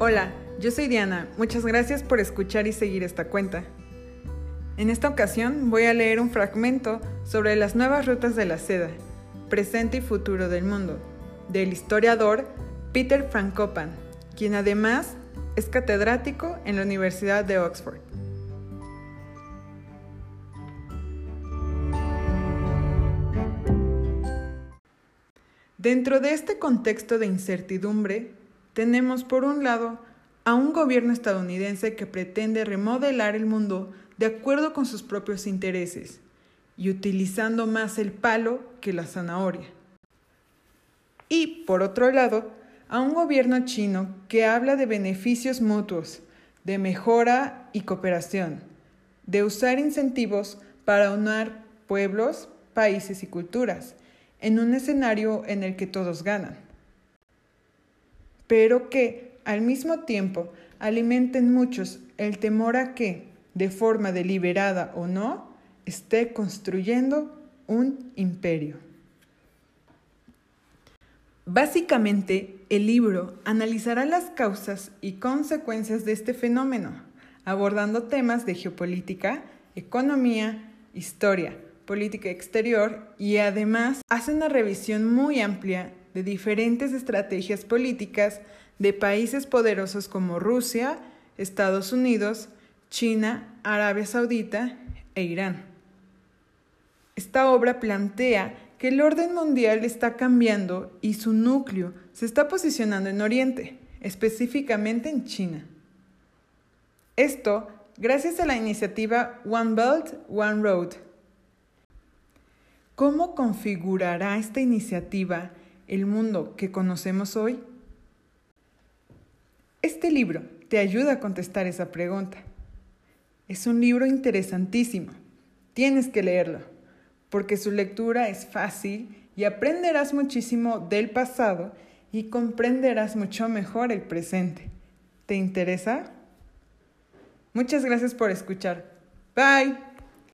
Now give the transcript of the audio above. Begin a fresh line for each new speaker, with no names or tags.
Hola, yo soy Diana. Muchas gracias por escuchar y seguir esta cuenta. En esta ocasión voy a leer un fragmento sobre las nuevas rutas de la seda, presente y futuro del mundo, del historiador Peter Frankopan, quien además es catedrático en la Universidad de Oxford. Dentro de este contexto de incertidumbre, tenemos por un lado a un gobierno estadounidense que pretende remodelar el mundo de acuerdo con sus propios intereses y utilizando más el palo que la zanahoria. Y, por otro lado, a un gobierno chino que habla de beneficios mutuos, de mejora y cooperación, de usar incentivos para unir pueblos, países y culturas, en un escenario en el que todos ganan. Pero que, al mismo tiempo, alimenten muchos el temor a que, de forma deliberada o no, esté construyendo un imperio. Básicamente, el libro analizará las causas y consecuencias de este fenómeno, abordando temas de geopolítica, economía, historia, política exterior y además hace una revisión muy amplia de diferentes estrategias políticas de países poderosos como Rusia, Estados Unidos, China, Arabia Saudita e Irán. Esta obra plantea que el orden mundial está cambiando y su núcleo se está posicionando en Oriente, específicamente en China. Esto gracias a la iniciativa One Belt, One Road, ¿Cómo configurará esta iniciativa el mundo que conocemos hoy? Este libro te ayuda a contestar esa pregunta. Es un libro interesantísimo. Tienes que leerlo, porque su lectura es fácil y aprenderás muchísimo del pasado y comprenderás mucho mejor el presente. ¿Te interesa? Muchas gracias por escuchar. Bye.